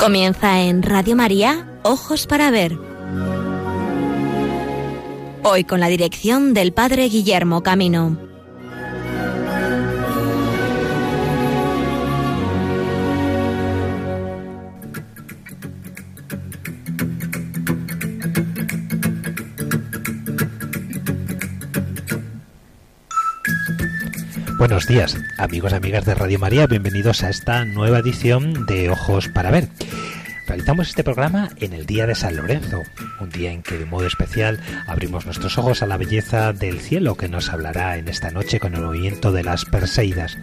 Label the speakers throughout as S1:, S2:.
S1: Comienza en Radio María, Ojos para Ver. Hoy con la dirección del Padre Guillermo Camino.
S2: Buenos días, amigos y amigas de Radio María, bienvenidos a esta nueva edición de Ojos para Ver. Realizamos este programa en el día de San Lorenzo, un día en que de modo especial abrimos nuestros ojos a la belleza del cielo que nos hablará en esta noche con el movimiento de las Perseidas.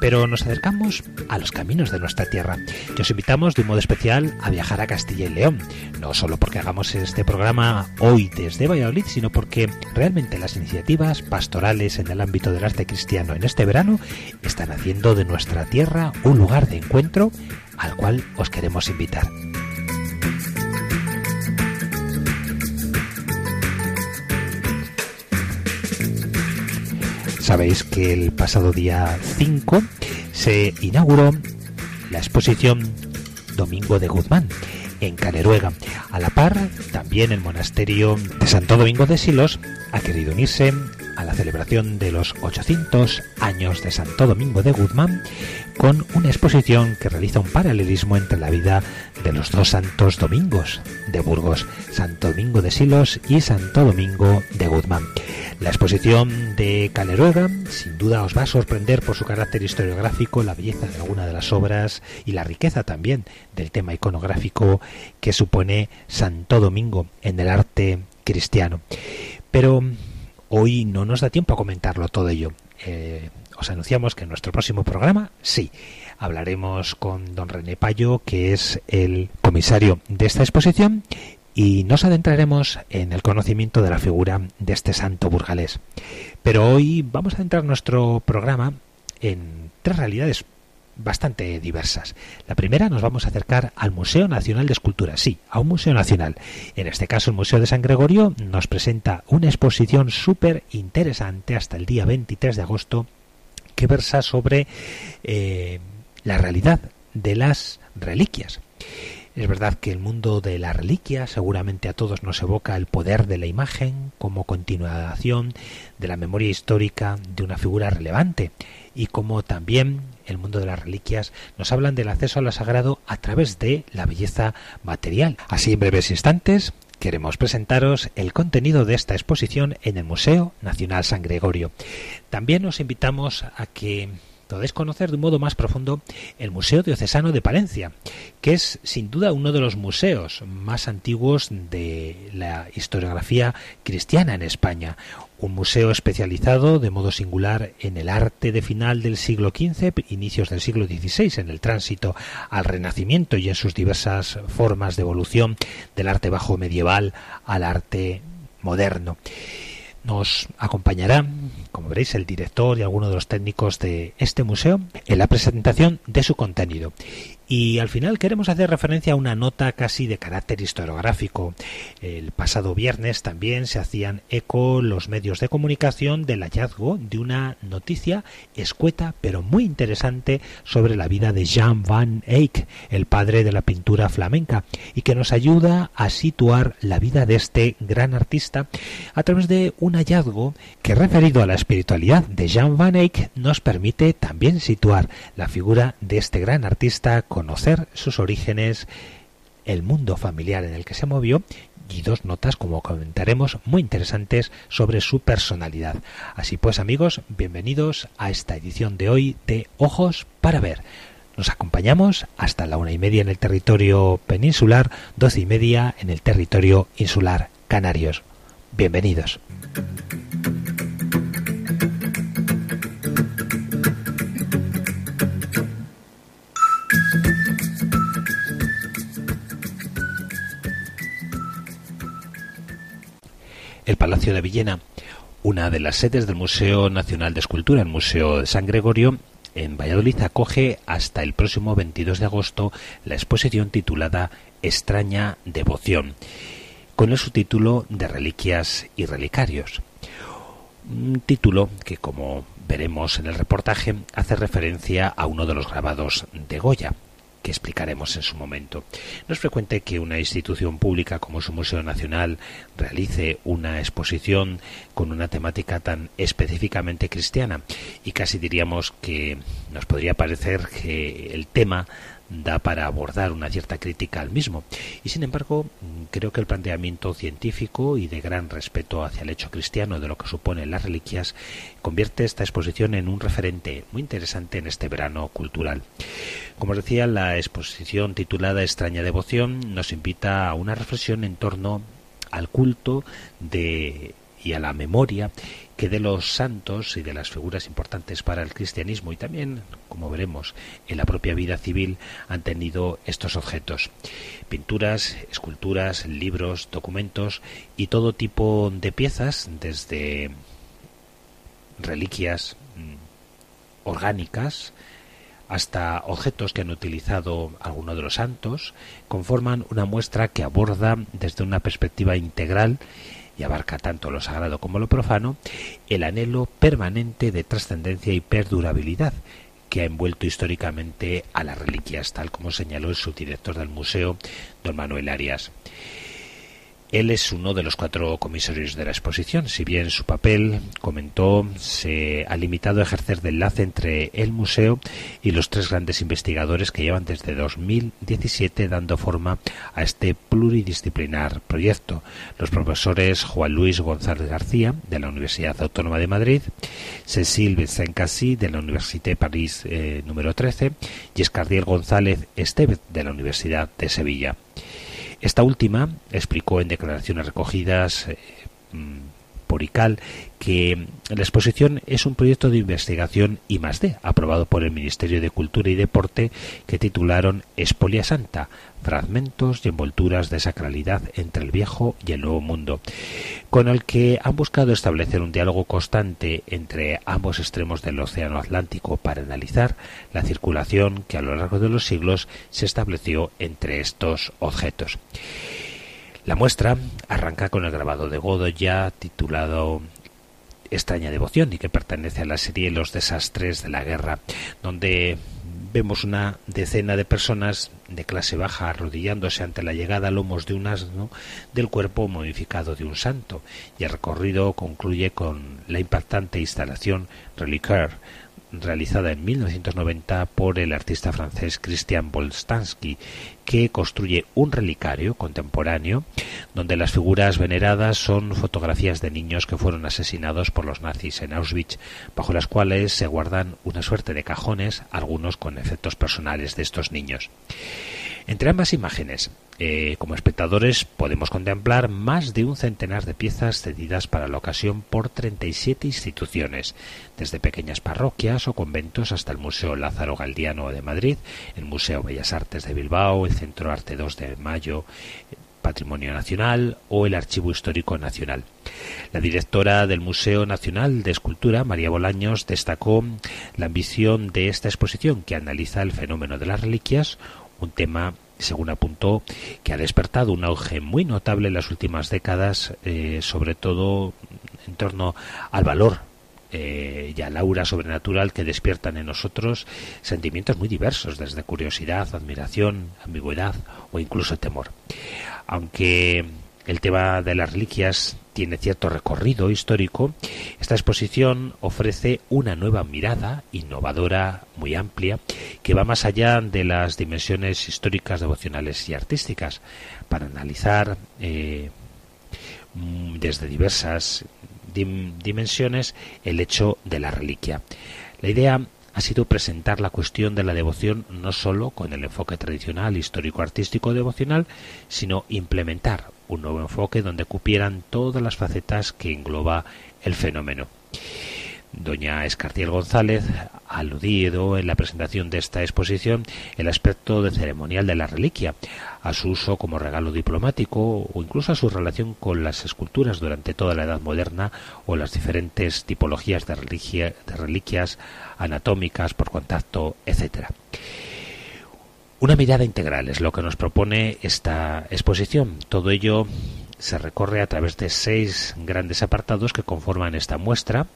S2: Pero nos acercamos a los caminos de nuestra tierra y os invitamos de modo especial a viajar a Castilla y León, no solo porque hagamos este programa hoy desde Valladolid, sino porque realmente las iniciativas pastorales en el ámbito del arte cristiano en este verano están haciendo de nuestra tierra un lugar de encuentro al cual os queremos invitar. Sabéis que el pasado día 5 se inauguró la exposición Domingo de Guzmán en Caneruega. A la par, también el monasterio de Santo Domingo de Silos ha querido unirse a la celebración de los 800 años de Santo Domingo de Guzmán con una exposición que realiza un paralelismo entre la vida de los dos santos domingos de Burgos, Santo Domingo de Silos y Santo Domingo de Guzmán. La exposición de Caleruega sin duda os va a sorprender por su carácter historiográfico, la belleza de alguna de las obras y la riqueza también del tema iconográfico que supone Santo Domingo en el arte cristiano. Pero hoy no nos da tiempo a comentarlo todo ello. Eh, os anunciamos que en nuestro próximo programa, sí, hablaremos con don René Payo, que es el comisario de esta exposición, y nos adentraremos en el conocimiento de la figura de este santo burgalés. Pero hoy vamos a centrar nuestro programa en tres realidades bastante diversas. La primera nos vamos a acercar al Museo Nacional de Escultura, sí, a un museo nacional. En este caso el Museo de San Gregorio nos presenta una exposición súper interesante hasta el día 23 de agosto que versa sobre eh, la realidad de las reliquias. Es verdad que el mundo de la reliquia seguramente a todos nos evoca el poder de la imagen como continuación de la memoria histórica de una figura relevante y como también el mundo de las reliquias nos hablan del acceso a lo sagrado a través de la belleza material. Así en breves instantes queremos presentaros el contenido de esta exposición en el Museo Nacional San Gregorio. También os invitamos a que podéis conocer de un modo más profundo el Museo Diocesano de Palencia, que es sin duda uno de los museos más antiguos de la historiografía cristiana en España, un museo especializado de modo singular en el arte de final del siglo XV, inicios del siglo XVI, en el tránsito al Renacimiento y en sus diversas formas de evolución del arte bajo medieval al arte moderno. Nos acompañará, como veréis, el director y algunos de los técnicos de este museo en la presentación de su contenido. Y al final queremos hacer referencia a una nota casi de carácter historiográfico. El pasado viernes también se hacían eco los medios de comunicación del hallazgo de una noticia escueta pero muy interesante sobre la vida de Jan van Eyck, el padre de la pintura flamenca, y que nos ayuda a situar la vida de este gran artista a través de un hallazgo que referido a la espiritualidad de Jan van Eyck nos permite también situar la figura de este gran artista con conocer sus orígenes, el mundo familiar en el que se movió y dos notas, como comentaremos, muy interesantes sobre su personalidad. Así pues, amigos, bienvenidos a esta edición de hoy de Ojos para Ver. Nos acompañamos hasta la una y media en el territorio peninsular, doce y media en el territorio insular canarios. Bienvenidos. El Palacio de Villena, una de las sedes del Museo Nacional de Escultura, el Museo de San Gregorio, en Valladolid acoge hasta el próximo 22 de agosto la exposición titulada Extraña Devoción, con el subtítulo de Reliquias y Relicarios. Un título que, como veremos en el reportaje, hace referencia a uno de los grabados de Goya, que explicaremos en su momento. No es frecuente que una institución pública como su Museo Nacional realice una exposición con una temática tan específicamente cristiana y casi diríamos que nos podría parecer que el tema da para abordar una cierta crítica al mismo. Y sin embargo, creo que el planteamiento científico y de gran respeto hacia el hecho cristiano de lo que suponen las reliquias convierte esta exposición en un referente muy interesante en este verano cultural. Como decía, la exposición titulada Extraña Devoción nos invita a una reflexión en torno al culto de y a la memoria que de los santos y de las figuras importantes para el cristianismo y también, como veremos, en la propia vida civil han tenido estos objetos. Pinturas, esculturas, libros, documentos y todo tipo de piezas, desde reliquias mm, orgánicas, hasta objetos que han utilizado algunos de los santos, conforman una muestra que aborda desde una perspectiva integral y abarca tanto lo sagrado como lo profano, el anhelo permanente de trascendencia y perdurabilidad que ha envuelto históricamente a las reliquias, tal como señaló el subdirector del museo, don Manuel Arias. Él es uno de los cuatro comisarios de la exposición, si bien su papel, comentó, se ha limitado a ejercer de enlace entre el museo y los tres grandes investigadores que llevan desde 2017 dando forma a este pluridisciplinar proyecto. Los profesores Juan Luis González García, de la Universidad Autónoma de Madrid, Cecil Vincent de la Université París eh, número 13 y Escardiel González Estevez, de la Universidad de Sevilla. Esta última explicó en declaraciones recogidas que la exposición es un proyecto de investigación I D, aprobado por el Ministerio de Cultura y Deporte, que titularon Espolia Santa, fragmentos y envolturas de sacralidad entre el viejo y el nuevo mundo, con el que han buscado establecer un diálogo constante entre ambos extremos del Océano Atlántico para analizar la circulación que a lo largo de los siglos se estableció entre estos objetos. La muestra arranca con el grabado de Godoya titulado Extraña Devoción y que pertenece a la serie Los Desastres de la Guerra, donde vemos una decena de personas de clase baja arrodillándose ante la llegada a lomos de un asno del cuerpo modificado de un santo, y el recorrido concluye con la impactante instalación Reliquaire realizada en 1990 por el artista francés Christian Bolstanski, que construye un relicario contemporáneo donde las figuras veneradas son fotografías de niños que fueron asesinados por los nazis en Auschwitz, bajo las cuales se guardan una suerte de cajones, algunos con efectos personales de estos niños. Entre ambas imágenes, eh, como espectadores, podemos contemplar más de un centenar de piezas cedidas para la ocasión por 37 instituciones, desde pequeñas parroquias o conventos hasta el Museo Lázaro Galdiano de Madrid, el Museo Bellas Artes de Bilbao, el Centro Arte 2 de Mayo, Patrimonio Nacional o el Archivo Histórico Nacional. La directora del Museo Nacional de Escultura, María Bolaños, destacó la ambición de esta exposición que analiza el fenómeno de las reliquias, un tema según apuntó, que ha despertado un auge muy notable en las últimas décadas, eh, sobre todo en torno al valor eh, y al aura sobrenatural que despiertan en nosotros sentimientos muy diversos, desde curiosidad, admiración, ambigüedad o incluso temor. Aunque el tema de las reliquias tiene cierto recorrido histórico, esta exposición ofrece una nueva mirada innovadora, muy amplia, que va más allá de las dimensiones históricas, devocionales y artísticas, para analizar eh, desde diversas dimensiones el hecho de la reliquia. La idea ha sido presentar la cuestión de la devoción no sólo con el enfoque tradicional, histórico-artístico devocional, sino implementar un nuevo enfoque donde cupieran todas las facetas que engloba el fenómeno. Doña Escartiel González ha aludido en la presentación de esta exposición el aspecto de ceremonial de la reliquia, a su uso como regalo diplomático o incluso a su relación con las esculturas durante toda la Edad Moderna o las diferentes tipologías de, de reliquias anatómicas por contacto, etc. Una mirada integral es lo que nos propone esta exposición. Todo ello se recorre a través de seis grandes apartados que conforman esta muestra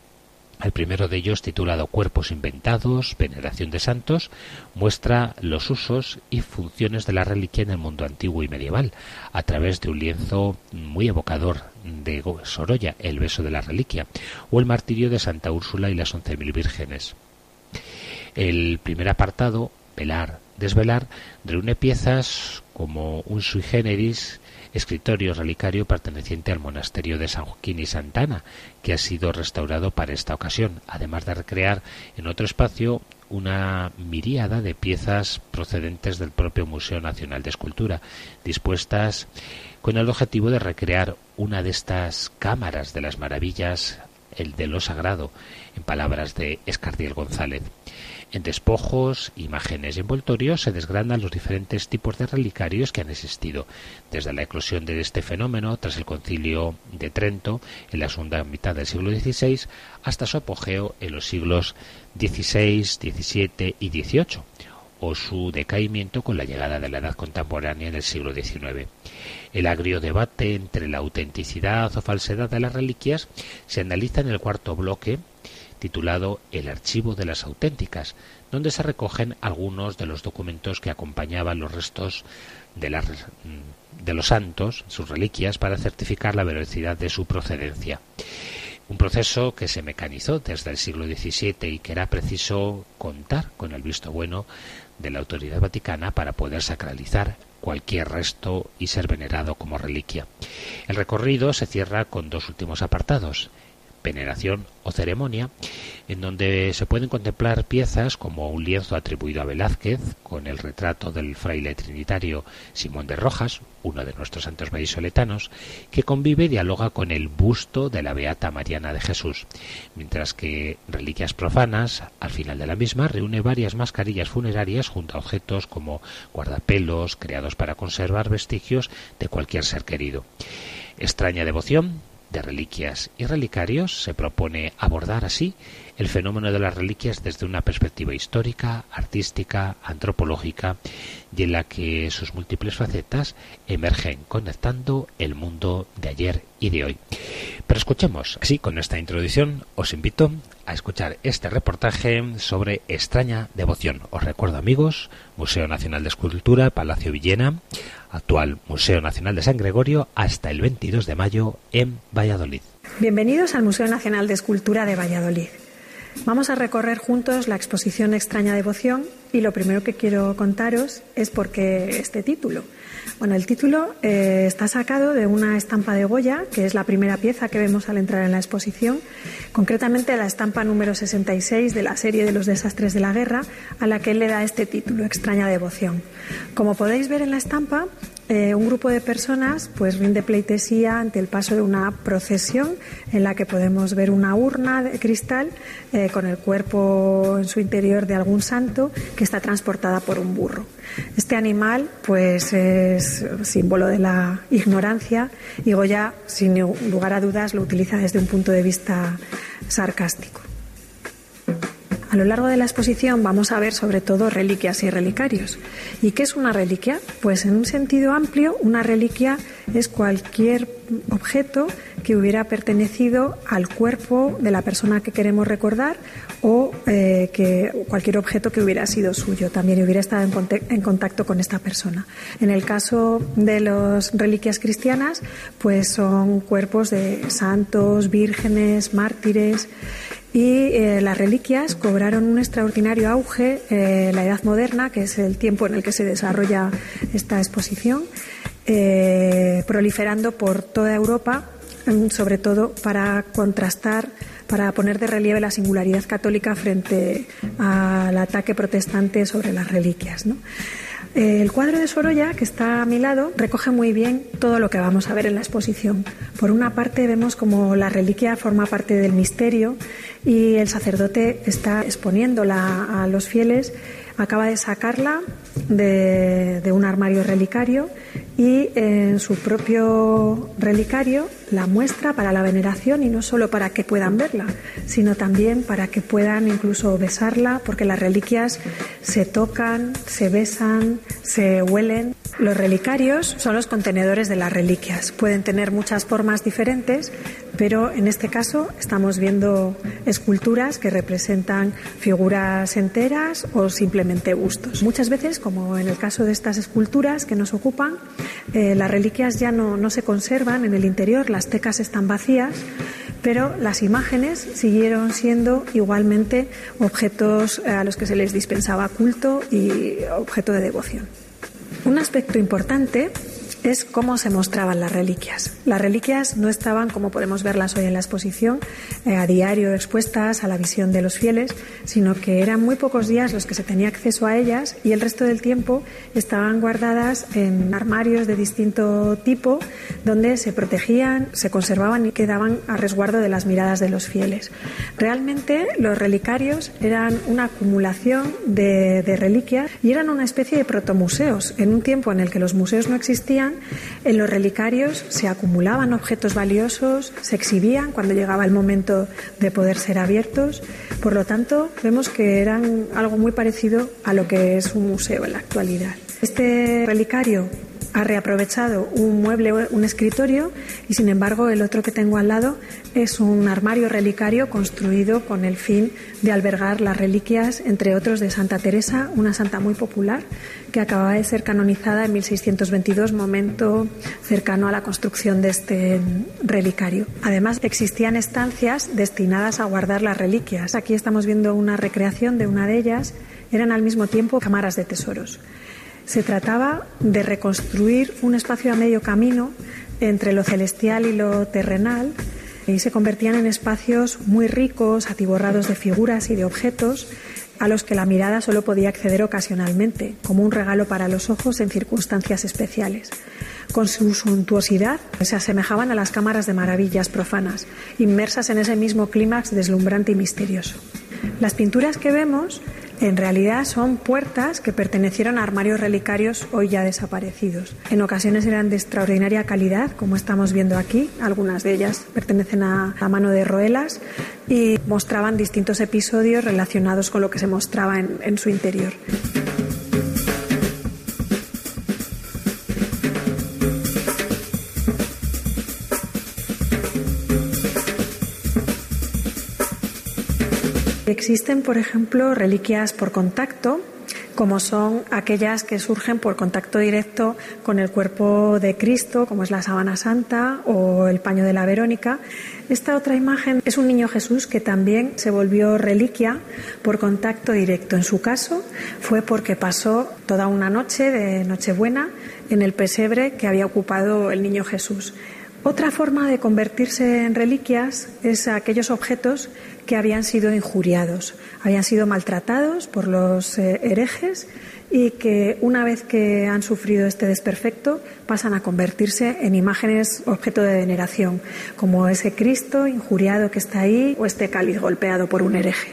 S2: El primero de ellos, titulado Cuerpos inventados, veneración de santos, muestra los usos y funciones de la reliquia en el mundo antiguo y medieval, a través de un lienzo muy evocador de Sorolla, El beso de la reliquia, o el martirio de Santa Úrsula y las once mil vírgenes. El primer apartado, velar, desvelar, reúne piezas como un sui generis escritorio relicario perteneciente al monasterio de San Joaquín y Santana, que ha sido restaurado para esta ocasión, además de recrear en otro espacio una miríada de piezas procedentes del propio Museo Nacional de Escultura, dispuestas con el objetivo de recrear una de estas cámaras de las maravillas, el de lo sagrado, en palabras de Escardiel González. En despojos, imágenes y envoltorios se desgranan los diferentes tipos de relicarios que han existido, desde la eclosión de este fenómeno tras el concilio de Trento en la segunda mitad del siglo XVI hasta su apogeo en los siglos XVI, XVII y XVIII, o su decaimiento con la llegada de la edad contemporánea en el siglo XIX. El agrio debate entre la autenticidad o falsedad de las reliquias se analiza en el cuarto bloque titulado El archivo de las auténticas, donde se recogen algunos de los documentos que acompañaban los restos de, de los santos, sus reliquias, para certificar la veracidad de su procedencia. Un proceso que se mecanizó desde el siglo XVII y que era preciso contar con el visto bueno de la autoridad vaticana para poder sacralizar cualquier resto y ser venerado como reliquia. El recorrido se cierra con dos últimos apartados veneración o ceremonia, en donde se pueden contemplar piezas como un lienzo atribuido a Velázquez, con el retrato del fraile trinitario Simón de Rojas, uno de nuestros santos vallisoletanos, que convive y dialoga con el busto de la Beata Mariana de Jesús, mientras que Reliquias Profanas, al final de la misma, reúne varias mascarillas funerarias junto a objetos como guardapelos, creados para conservar vestigios de cualquier ser querido. Extraña devoción de reliquias y relicarios se propone abordar así el fenómeno de las reliquias desde una perspectiva histórica, artística, antropológica y en la que sus múltiples facetas emergen conectando el mundo de ayer y de hoy. Pero escuchemos, así con esta introducción os invito a escuchar este reportaje sobre extraña devoción. Os recuerdo amigos, Museo Nacional de Escultura, Palacio Villena, actual Museo Nacional de San Gregorio, hasta el 22 de mayo en Valladolid.
S3: Bienvenidos al Museo Nacional de Escultura de Valladolid. Vamos a recorrer juntos la exposición Extraña Devoción y lo primero que quiero contaros es por qué este título. Bueno, el título eh, está sacado de una estampa de Goya, que es la primera pieza que vemos al entrar en la exposición, concretamente la estampa número 66 de la serie de los desastres de la guerra, a la que él le da este título, Extraña Devoción. Como podéis ver en la estampa, eh, un grupo de personas pues rinde pleitesía ante el paso de una procesión en la que podemos ver una urna de cristal eh, con el cuerpo en su interior de algún santo que está transportada por un burro. Este animal pues es símbolo de la ignorancia y Goya sin lugar a dudas lo utiliza desde un punto de vista sarcástico. A lo largo de la exposición vamos a ver sobre todo reliquias y relicarios. ¿Y qué es una reliquia? Pues en un sentido amplio, una reliquia es cualquier objeto que hubiera pertenecido al cuerpo de la persona que queremos recordar o eh, que cualquier objeto que hubiera sido suyo, también hubiera estado en, contacto con esta persona. En el caso de las reliquias cristianas, pues son cuerpos de santos, vírgenes, mártires y eh, las reliquias cobraron un extraordinario auge en la Edad Moderna, que es el tiempo en el que se desarrolla esta exposición, eh, proliferando por toda Europa, mm, sobre todo para contrastar, para poner de relieve la singularidad católica frente al ataque protestante sobre las reliquias. ¿no? El cuadro de Sorolla, que está a mi lado, recoge muy bien todo lo que vamos a ver en la exposición. Por una parte vemos como la reliquia forma parte del misterio y el sacerdote está exponiéndola a los fieles, acaba de sacarla de, un armario relicario y en su propio relicario la muestra para la veneración y no solo para que puedan verla, sino también para que puedan incluso besarla, porque las reliquias se tocan, se besan, se huelen. Los relicarios son los contenedores de las reliquias. Pueden tener muchas formas diferentes, pero en este caso estamos viendo esculturas que representan figuras enteras o simplemente bustos. Muchas veces, como en el caso de estas esculturas que nos ocupan, eh, las reliquias ya no, no se conservan en el interior, las tecas están vacías, pero las imágenes siguieron siendo igualmente objetos a los que se les dispensaba culto y objeto de devoción. Un aspecto importante es cómo se mostraban las reliquias. Las reliquias no estaban, como podemos verlas hoy en la exposición, eh, a diario expuestas a la visión de los fieles, sino que eran muy pocos días los que se tenía acceso a ellas y el resto del tiempo estaban guardadas en armarios de distinto tipo, donde se protegían, se conservaban y quedaban a resguardo de las miradas de los fieles. Realmente los relicarios eran una acumulación de, de reliquias y eran una especie de protomuseos. En un tiempo en el que los museos no existían, en los relicarios se acumulaban objetos valiosos, se exhibían cuando llegaba el momento de poder ser abiertos. Por lo tanto, vemos que eran algo muy parecido a lo que es un museo en la actualidad. Este relicario ha reaprovechado un mueble, un escritorio, y sin embargo el otro que tengo al lado es un armario relicario construido con el fin de albergar las reliquias, entre otros, de Santa Teresa, una santa muy popular que acababa de ser canonizada en 1622, momento cercano a la construcción de este relicario. Además, existían estancias destinadas a guardar las reliquias. Aquí estamos viendo una recreación de una de ellas. Eran al mismo tiempo cámaras de tesoros. Se trataba de reconstruir un espacio a medio camino entre lo celestial y lo terrenal y se convertían en espacios muy ricos, atiborrados de figuras y de objetos a los que la mirada solo podía acceder ocasionalmente, como un regalo para los ojos en circunstancias especiales. Con su suntuosidad se asemejaban a las cámaras de maravillas profanas, inmersas en ese mismo clímax deslumbrante y misterioso. Las pinturas que vemos en realidad son puertas que pertenecieron a armarios relicarios hoy ya desaparecidos. En ocasiones eran de extraordinaria calidad, como estamos viendo aquí. Algunas de ellas pertenecen a la mano de Roelas y mostraban distintos episodios relacionados con lo que se mostraba en, en su interior. Existen, por ejemplo, reliquias por contacto, como son aquellas que surgen por contacto directo con el cuerpo de Cristo, como es la sábana santa o el paño de la Verónica. Esta otra imagen es un niño Jesús que también se volvió reliquia por contacto directo. En su caso fue porque pasó toda una noche de Nochebuena en el pesebre que había ocupado el niño Jesús. Otra forma de convertirse en reliquias es aquellos objetos que habían sido injuriados, habían sido maltratados por los eh, herejes y que una vez que han sufrido este desperfecto pasan a convertirse en imágenes objeto de veneración, como ese Cristo injuriado que está ahí o este cáliz golpeado por un hereje.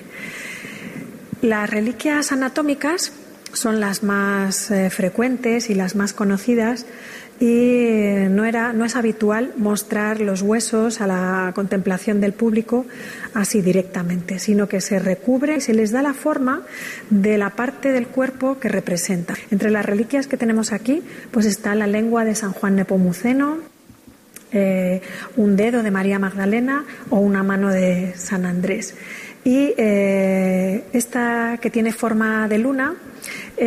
S3: Las reliquias anatómicas son las más eh, frecuentes y las más conocidas y no, era, no es habitual mostrar los huesos a la contemplación del público así directamente, sino que se recubre y se les da la forma de la parte del cuerpo que representa. Entre las reliquias que tenemos aquí, pues está la lengua de San Juan Nepomuceno, eh, un dedo de María Magdalena o una mano de San Andrés. Y eh, esta que tiene forma de luna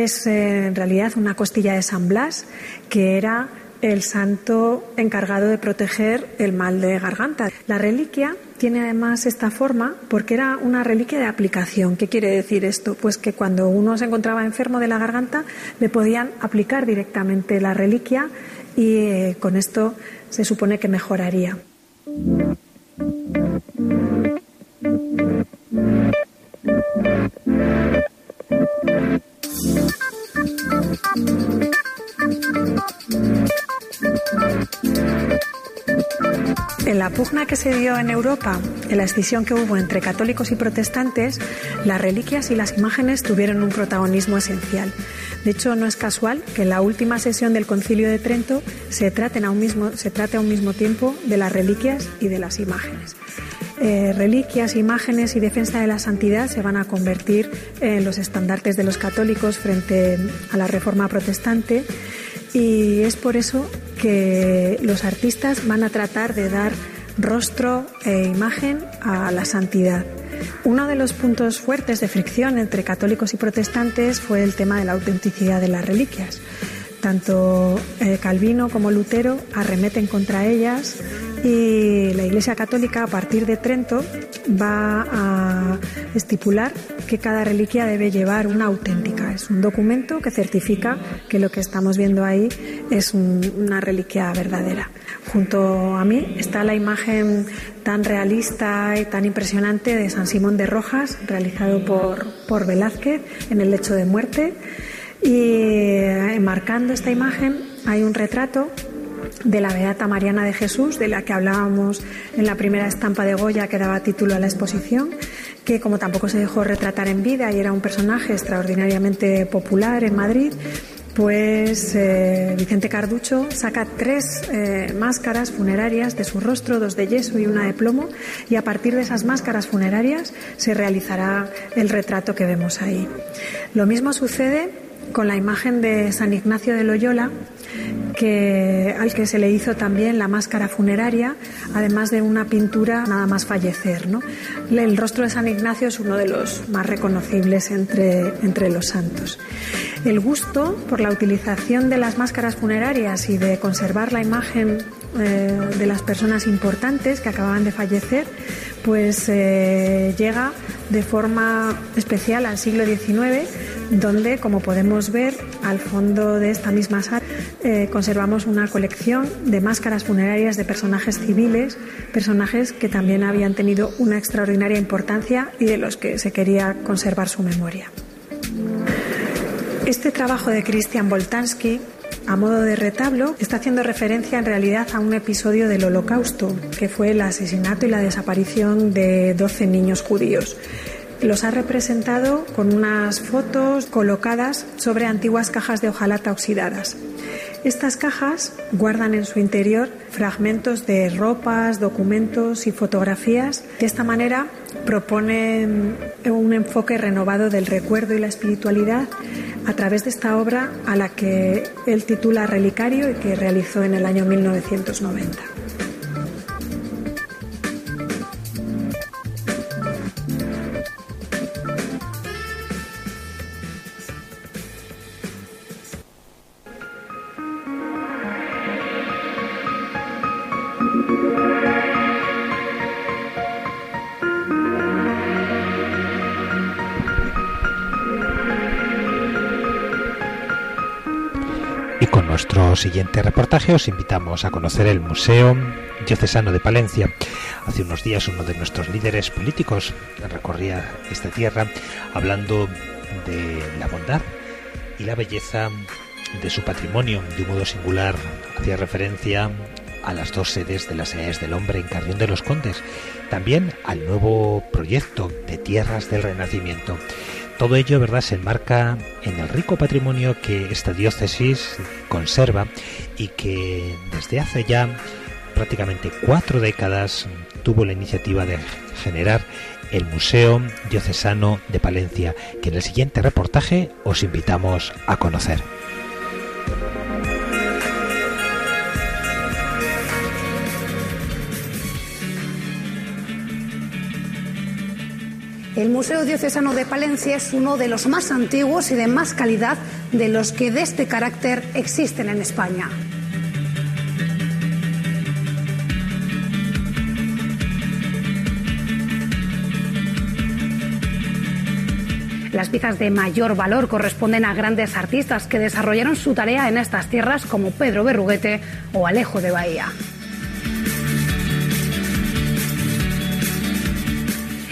S3: es eh, en realidad una costilla de San Blas, que era el santo encargado de proteger el mal de garganta. La reliquia tiene además esta forma porque era una reliquia de aplicación. ¿Qué quiere decir esto? Pues que cuando uno se encontraba enfermo de la garganta le podían aplicar directamente la reliquia y eh, con esto se supone que mejoraría. En la pugna que se dio en Europa, en la escisión que hubo entre católicos y protestantes, las reliquias y las imágenes tuvieron un protagonismo esencial. De hecho, no es casual que en la última sesión del Concilio de Trento se, traten a un mismo, se trate a un mismo tiempo de las reliquias y de las imágenes. Eh, reliquias, imágenes y defensa de la santidad se van a convertir en los estandartes de los católicos frente a la reforma protestante y es por eso que los artistas van a tratar de dar rostro e imagen a la santidad. Uno de los puntos fuertes de fricción entre católicos y protestantes fue el tema de la autenticidad de las reliquias. Tanto eh, Calvino como Lutero arremeten contra ellas y la Iglesia Católica a partir de Trento va a estipular que cada reliquia debe llevar una auténtica. Es un documento que certifica que lo que estamos viendo ahí es una reliquia verdadera. Junto a mí está la imagen tan realista y tan impresionante de San Simón de Rojas, realizado por, por Velázquez en el lecho de muerte. Y enmarcando esta imagen hay un retrato de la Beata Mariana de Jesús, de la que hablábamos en la primera estampa de Goya que daba título a la exposición, que como tampoco se dejó retratar en vida y era un personaje extraordinariamente popular en Madrid, pues eh, Vicente Carducho saca tres eh, máscaras funerarias de su rostro, dos de yeso y una de plomo, y a partir de esas máscaras funerarias se realizará el retrato que vemos ahí. Lo mismo sucede con la imagen de San Ignacio de Loyola, que, al que se le hizo también la máscara funeraria, además de una pintura nada más fallecer. ¿no? El rostro de San Ignacio es uno de los más reconocibles entre, entre los santos. El gusto por la utilización de las máscaras funerarias y de conservar la imagen eh, de las personas importantes que acababan de fallecer, pues eh, llega de forma especial al siglo XIX, donde, como podemos ver, al fondo de esta misma sala eh, conservamos una colección de máscaras funerarias de personajes civiles, personajes que también habían tenido una extraordinaria importancia y de los que se quería conservar su memoria. Este trabajo de Christian Boltanski a modo de retablo, está haciendo referencia en realidad a un episodio del Holocausto, que fue el asesinato y la desaparición de 12 niños judíos. Los ha representado con unas fotos colocadas sobre antiguas cajas de hojalata oxidadas. Estas cajas guardan en su interior fragmentos de ropas, documentos y fotografías. De esta manera proponen un enfoque renovado del recuerdo y la espiritualidad a través de esta obra a la que él titula Relicario y que realizó en el año 1990.
S2: Siguiente reportaje os invitamos a conocer el Museo Diocesano de Palencia. Hace unos días uno de nuestros líderes políticos recorría esta tierra hablando de la bondad y la belleza de su patrimonio. De un modo singular hacía referencia a las dos sedes de las edades del hombre en Carrión de los Condes, también al nuevo proyecto de Tierras del Renacimiento. Todo ello, ¿verdad?, se enmarca en el rico patrimonio que esta diócesis conserva y que desde hace ya prácticamente cuatro décadas tuvo la iniciativa de generar el Museo Diocesano de Palencia, que en el siguiente reportaje os invitamos a conocer.
S4: El Museo Diocesano de Palencia es uno de los más antiguos y de más calidad de los que de este carácter existen en España. Las piezas de mayor valor corresponden a grandes artistas que desarrollaron su tarea en estas tierras como Pedro Berruguete o Alejo de Bahía.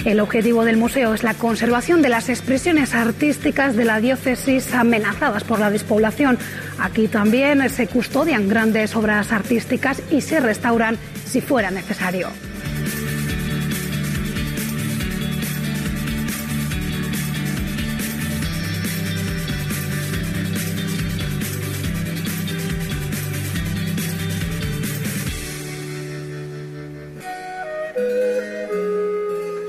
S4: El objetivo del museo es la conservación de las expresiones artísticas de la diócesis amenazadas por la despoblación. Aquí también se custodian grandes obras artísticas y se restauran si fuera necesario.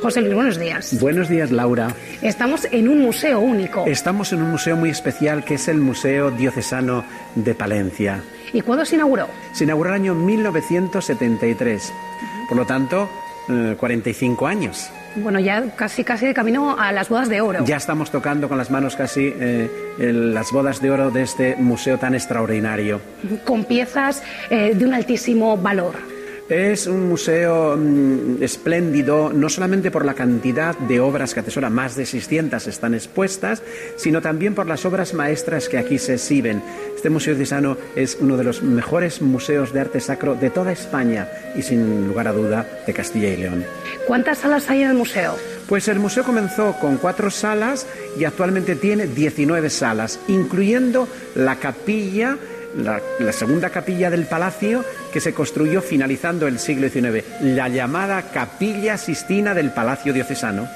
S4: José Luis, buenos días.
S5: Buenos días, Laura.
S4: Estamos en un museo único.
S5: Estamos en un museo muy especial que es el Museo Diocesano de Palencia.
S4: ¿Y cuándo se inauguró?
S5: Se inauguró en el año 1973. Por lo tanto, 45 años.
S4: Bueno, ya casi casi de camino a las bodas de oro.
S5: Ya estamos tocando con las manos casi eh, las bodas de oro de este museo tan extraordinario.
S4: Con piezas eh, de un altísimo valor.
S5: Es un museo mm, espléndido, no solamente por la cantidad de obras que atesora, más de 600 están expuestas, sino también por las obras maestras que aquí se exhiben. Este Museo Diocesano es uno de los mejores museos de arte sacro de toda España y, sin lugar a duda, de Castilla y León.
S4: ¿Cuántas salas hay en el museo?
S5: Pues el museo comenzó con cuatro salas y actualmente tiene 19 salas, incluyendo la capilla la, segunda capilla del palacio que se construyó finalizando el siglo XIX, la llamada Capilla Sistina del Palacio Diocesano.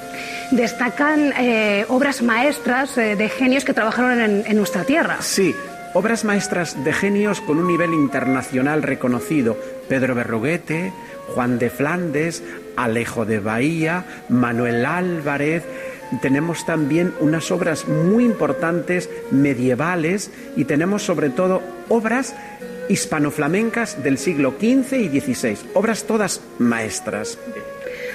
S4: Destacan eh, obras maestras eh, de genios que trabajaron en, en nuestra tierra.
S5: Sí, obras maestras de genios con un nivel internacional reconocido. Pedro Berruguete, Juan de Flandes, Alejo de Bahía, Manuel Álvarez, tenemos también unas obras muy importantes medievales y tenemos sobre todo obras hispanoflamencas del siglo XV y XVI, obras todas maestras.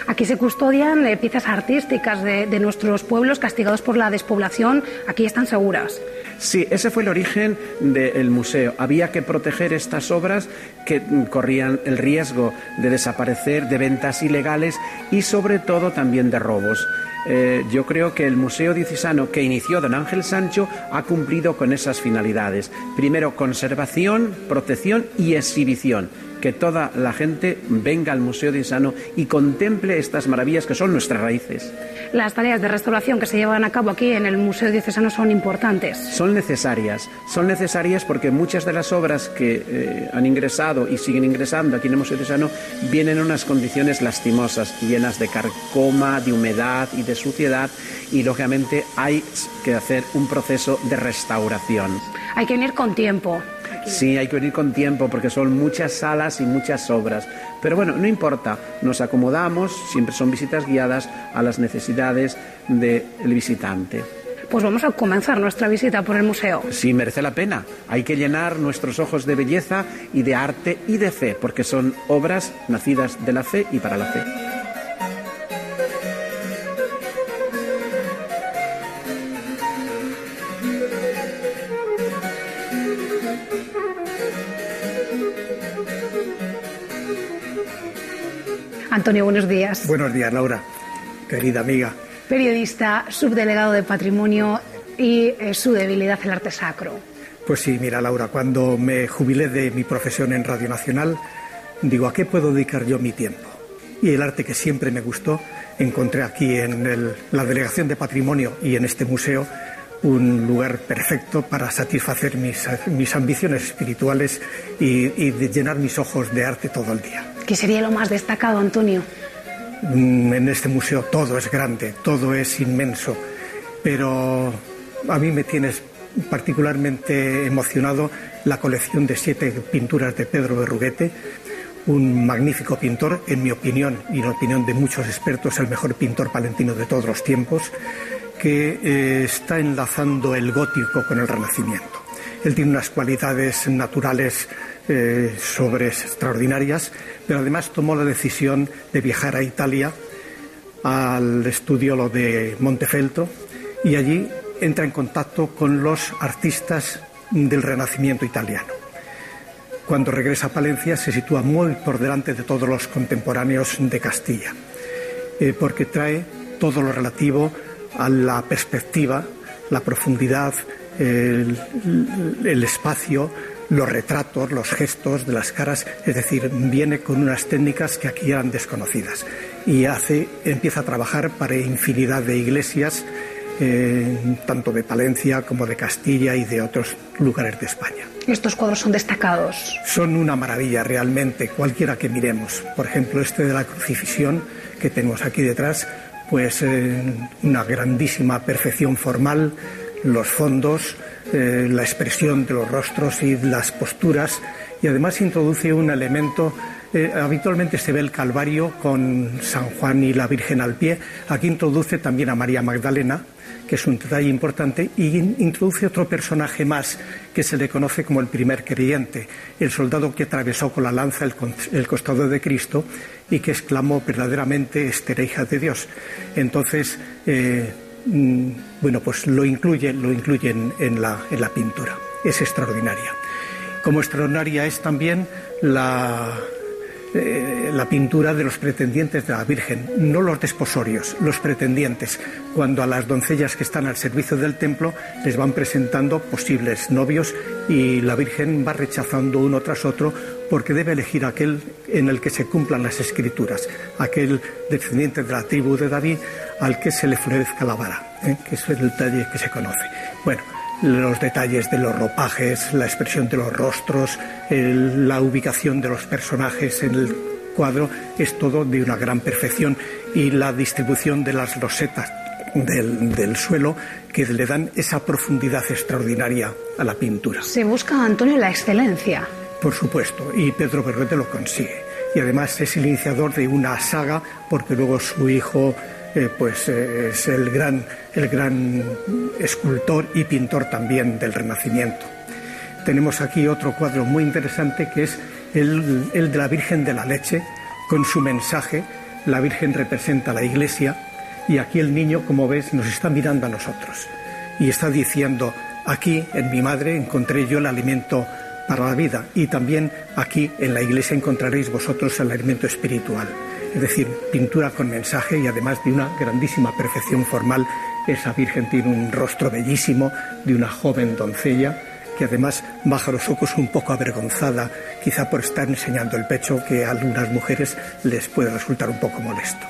S4: Aquí se custodian eh, piezas artísticas de, nuestros pueblos castigados por la despoblación. Aquí están seguras.
S5: Sí, ese fue el origen del museo. Había que proteger estas obras que corrían el riesgo de desaparecer, de ventas ilegales y sobre todo también de robos. Eh, yo creo que el Museo Diocesano que inició don Ángel Sancho ha cumplido con esas finalidades. Primero, conservación, protección y exhibición que toda la gente venga al Museo Diocesano y contemple estas maravillas que son nuestras raíces.
S4: Las tareas de restauración que se llevan a cabo aquí en el Museo Diocesano son importantes.
S5: Son necesarias, son necesarias porque muchas de las obras que eh, han ingresado y siguen ingresando aquí en el Museo Diocesano vienen en unas condiciones lastimosas, llenas de carcoma, de humedad y de suciedad y lógicamente hay que hacer un proceso de restauración.
S4: Hay que venir con tiempo.
S5: Sí, hay que venir con tiempo porque son muchas salas y muchas obras. Pero bueno, no importa, nos acomodamos, siempre son visitas guiadas a las necesidades del visitante.
S4: Pues vamos a comenzar nuestra visita por el museo.
S5: Sí, merece la pena. Hay que llenar nuestros ojos de belleza y de arte y de fe, porque son obras nacidas de la fe y para la fe.
S4: Antonio, buenos días.
S6: Buenos días, Laura, querida amiga.
S4: Periodista, subdelegado de Patrimonio y eh, su debilidad el arte sacro.
S6: Pues sí, mira, Laura, cuando me jubilé de mi profesión en Radio Nacional, digo, ¿a qué puedo dedicar yo mi tiempo? Y el arte que siempre me gustó, encontré aquí en la Delegación de Patrimonio y en este museo un lugar perfecto para satisfacer mis, ambiciones espirituales y, y de llenar mis ojos de arte todo el día.
S4: ¿Qué sería lo más destacado, Antonio?
S6: Mm, en este museo todo es grande, todo es inmenso, pero a mí me tienes particularmente emocionado la colección de siete pinturas de Pedro Berruguete, un magnífico pintor, en mi opinión y en opinión de muchos expertos, el mejor pintor palentino de todos los tiempos, que eh, está enlazando el gótico con el renacimiento. Él tiene unas cualidades naturales eh, extraordinarias, pero además tomó la decisión de viajar a Italia al estudio de Montefeltro y allí entra en contacto con los artistas del Renacimiento italiano. Cuando regresa a Palencia se sitúa muy por delante de todos los contemporáneos de Castilla, eh, porque trae todo lo relativo a la perspectiva, la profundidad, el espacio, los retratos, los gestos de las caras, es decir, viene con unas técnicas que aquí eran desconocidas y hace, empieza a trabajar para infinidad de iglesias, eh, tanto de Palencia como de Castilla y de otros lugares de España.
S4: Estos cuadros son destacados.
S6: Son una maravilla realmente, cualquiera que miremos. Por ejemplo, este de la crucifixión que tenemos aquí detrás, pues eh, una grandísima perfección formal, los fondos, eh, la expresión de los rostros y las posturas y además introduce un elemento eh, habitualmente se ve el Calvario con San Juan y la Virgen al pie. Aquí introduce también a María Magdalena, que es un detalle importante, y introduce otro personaje más que se le conoce como el primer creyente, el soldado que atravesó con la lanza el, costado de Cristo y que exclamó verdaderamente, esta hija de Dios. Entonces, eh, bueno, pues lo incluye, lo incluye en, la, en la pintura. Es extraordinaria. Como extraordinaria es también la, eh, la pintura de los pretendientes de la Virgen, no los desposorios, los pretendientes, cuando a las doncellas que están al servicio del templo les van presentando posibles novios y la Virgen va rechazando uno tras otro porque debe elegir aquel en el que se cumplan las escrituras, aquel descendiente de la tribu de David al que se le florezca la vara, ¿eh? que es el detalle que se conoce. Bueno, los detalles de los ropajes, la expresión de los rostros, la ubicación de los personajes en el cuadro, es todo de una gran perfección y la distribución de las rosetas del, suelo que le dan esa profundidad extraordinaria a la pintura.
S4: Se busca, Antonio, la excelencia.
S6: Por supuesto, y Pedro Berruete lo consigue. Y además es el iniciador de una saga, porque luego su hijo pues eh, es el gran, el gran escultor y pintor también del Renacimiento. Tenemos aquí otro cuadro muy interesante que es el, el de la Virgen de la Leche, con su mensaje. La Virgen representa a la Iglesia y aquí el niño, como ves, nos está mirando a nosotros y está diciendo, aquí en mi madre encontré yo el alimento para la vida y también aquí en la iglesia encontraréis vosotros el alimento espiritual es decir, pintura con mensaje y además de una grandísima perfección formal. Esa Virgen tiene un rostro bellísimo de una joven doncella que además baja los ojos un poco avergonzada, quizá por estar enseñando el pecho, que a algunas mujeres les puede resultar un poco molesto.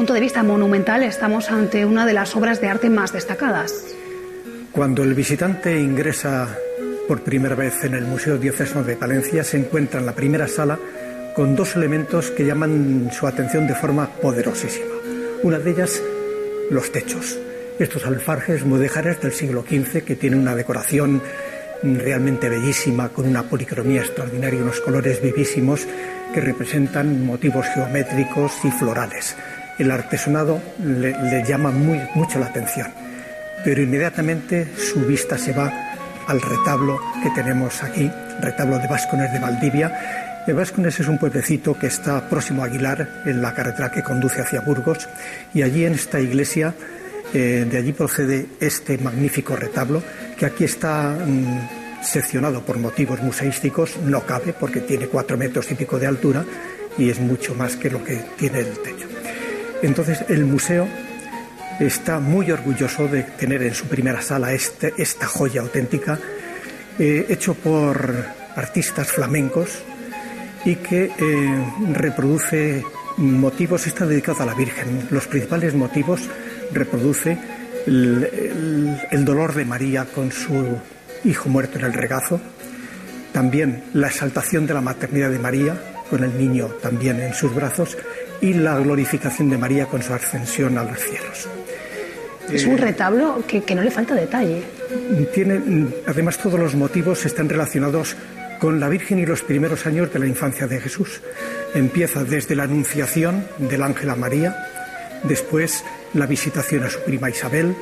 S4: Punto de vista monumental estamos ante una de las obras de arte más destacadas.
S6: Cuando el visitante ingresa por primera vez en el Museo Diocesano de Palencia, se encuentra en la primera sala con dos elementos que llaman su atención de forma poderosísima. Una de ellas, los techos. Estos alfarjes mudéjares del siglo XV que tienen una decoración realmente bellísima, con una policromía extraordinaria, unos colores vivísimos que representan motivos geométricos y florales el artesonado le, llama mucho la atención, pero inmediatamente su vista se va al retablo que tenemos aquí, retablo de Váscones de Valdivia. El Váscones es un pueblecito que está próximo a Aguilar, en la carretera que conduce hacia Burgos, y allí en esta iglesia, eh, de allí procede este magnífico retablo, que aquí está mm, seccionado por motivos museísticos, no cabe porque tiene cuatro metros y pico de altura y es mucho más que lo que tiene el techo. Entonces el museo está muy orgulloso de tener en su primera sala este, esta joya auténtica, eh, hecho por artistas flamencos y que eh, reproduce motivos, está dedicado a la Virgen. Los principales motivos reproduce el dolor de María con su hijo muerto en el regazo, también la exaltación de la maternidad de María, con el niño también en sus brazos, y la glorificación de María con su ascensión a los cielos.
S4: Es un retablo que, no le falta detalle.
S6: Tiene, además, todos los motivos están relacionados con la Virgen y los primeros años de la infancia de Jesús. Empieza desde la anunciación del ángel a María, después la visitación a su prima Isabel,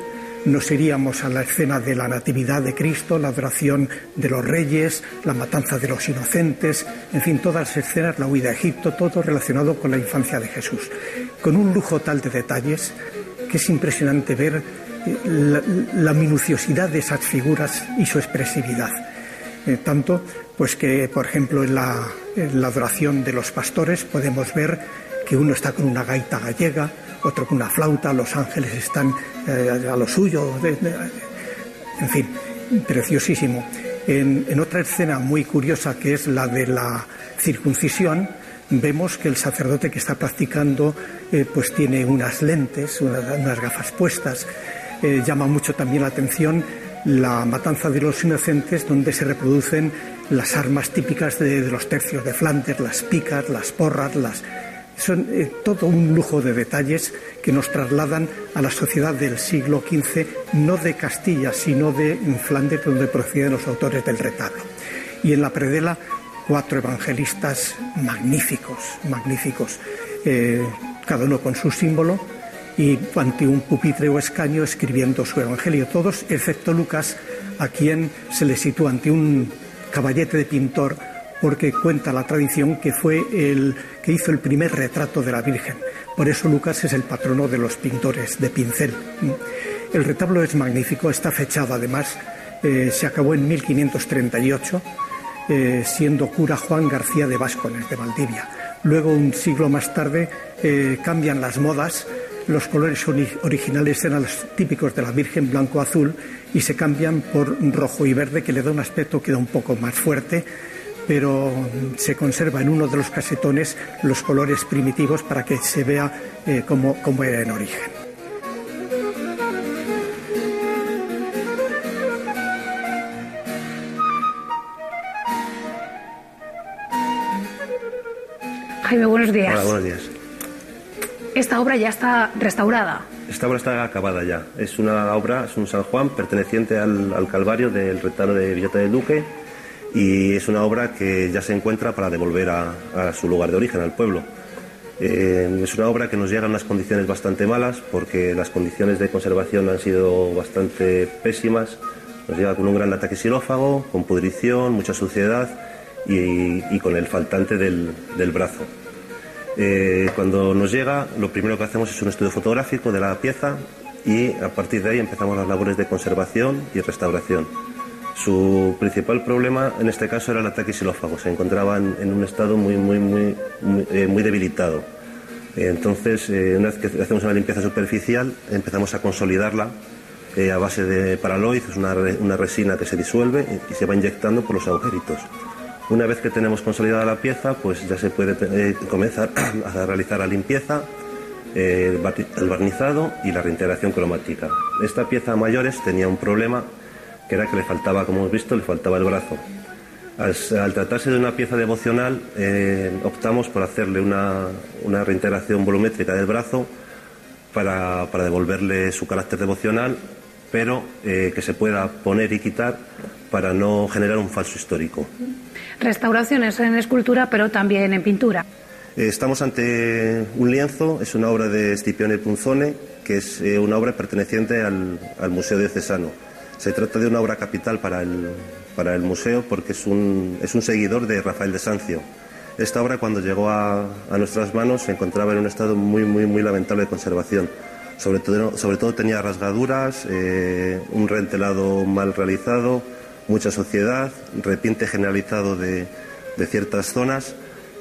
S6: nos iríamos a la escena de la Natividad de Cristo, la adoración de los reyes, la matanza de los inocentes, en fin, todas las escenas, la huida a Egipto, todo relacionado con la infancia de Jesús, con un lujo tal de detalles que es impresionante ver eh, la, minuciosidad de esas figuras y su expresividad. Eh, tanto, pues que, por ejemplo, en la, en la adoración de los pastores podemos ver que uno está con una gaita gallega, otro con una flauta, los ángeles están eh, a lo suyo, en fin, preciosísimo. En, otra escena muy curiosa que es la de la circuncisión, vemos que el sacerdote que está practicando eh, pues tiene unas lentes, unas, gafas puestas. Eh, llama mucho también la atención la matanza de los inocentes donde se reproducen las armas típicas de, los tercios de Flandes, las picas, las porras, las... Son eh, todo un lujo de detalles que nos trasladan a la sociedad del siglo XV, no de Castilla, sino de Flandes, donde proceden los autores del retablo. Y en la predela cuatro evangelistas magníficos, magníficos, eh, cada uno con su símbolo y ante un pupitre o escaño escribiendo su evangelio, todos excepto Lucas, a quien se le sitúa ante un caballete de pintor porque cuenta la tradición que fue el que hizo el primer retrato de la Virgen. Por eso Lucas es el patrono de los pintores de pincel. El retablo es magnífico, está fechado además, eh, se acabó en 1538 eh, siendo cura Juan García de Váscones, de Valdivia. Luego, un siglo más tarde, eh, cambian las modas, los colores originales eran los típicos de la Virgen blanco-azul y se cambian por rojo y verde, que le da un aspecto que da un poco más fuerte, pero se conserva en uno de los casetones los colores primitivos para que se vea eh, cómo era en origen.
S4: Jaime, buenos días.
S7: Hola, buenos días.
S4: Esta obra ya está restaurada.
S7: Esta obra está acabada ya. Es una obra, es un San Juan perteneciente al, Calvario del retablo de Villota del Duque y es una obra que ya se encuentra para devolver a, su lugar de origen, al pueblo. Eh, es una obra que nos llega en unas condiciones bastante malas porque las condiciones de conservación han sido bastante pésimas. Nos llega con un gran ataque xilófago, con pudrición, mucha suciedad y, con el faltante del, brazo. Eh, cuando nos llega, lo primero que hacemos es un estudio fotográfico de la pieza y a partir de ahí empezamos las labores de conservación y restauración. Su principal problema en este caso era el ataque xilófago. Se encontraba en, un estado muy, muy, muy, muy, eh, debilitado. entonces, eh, una vez que hacemos una limpieza superficial, empezamos a consolidarla a base de paraloid, es una, una resina que se disuelve y se va inyectando por los agujeritos. Una vez que tenemos consolidada la pieza, pues ya se puede eh, comenzar a realizar la limpieza, eh, el barnizado y la reintegración cromática. Esta pieza mayores tenía un problema que era que le faltaba, como hemos visto, le faltaba el brazo. Al, tratarse de una pieza devocional, eh, optamos por hacerle una, reintegración volumétrica del brazo para, devolverle su carácter devocional, pero que se pueda poner y quitar para no generar un falso histórico.
S4: Restauraciones en escultura, pero también en pintura.
S7: Eh, estamos ante un lienzo, es una obra de Scipione Punzone, que es eh, una obra perteneciente al, Museo Diocesano. Se trata de una obra capital para el, para el museo porque es un, es un seguidor de Rafael de Sancio. Esta obra cuando llegó a, nuestras manos se encontraba en un estado muy, muy, muy lamentable de conservación. Sobre todo, sobre todo tenía rasgaduras, eh, un rentelado mal realizado, mucha sociedad, repinte generalizado de, ciertas zonas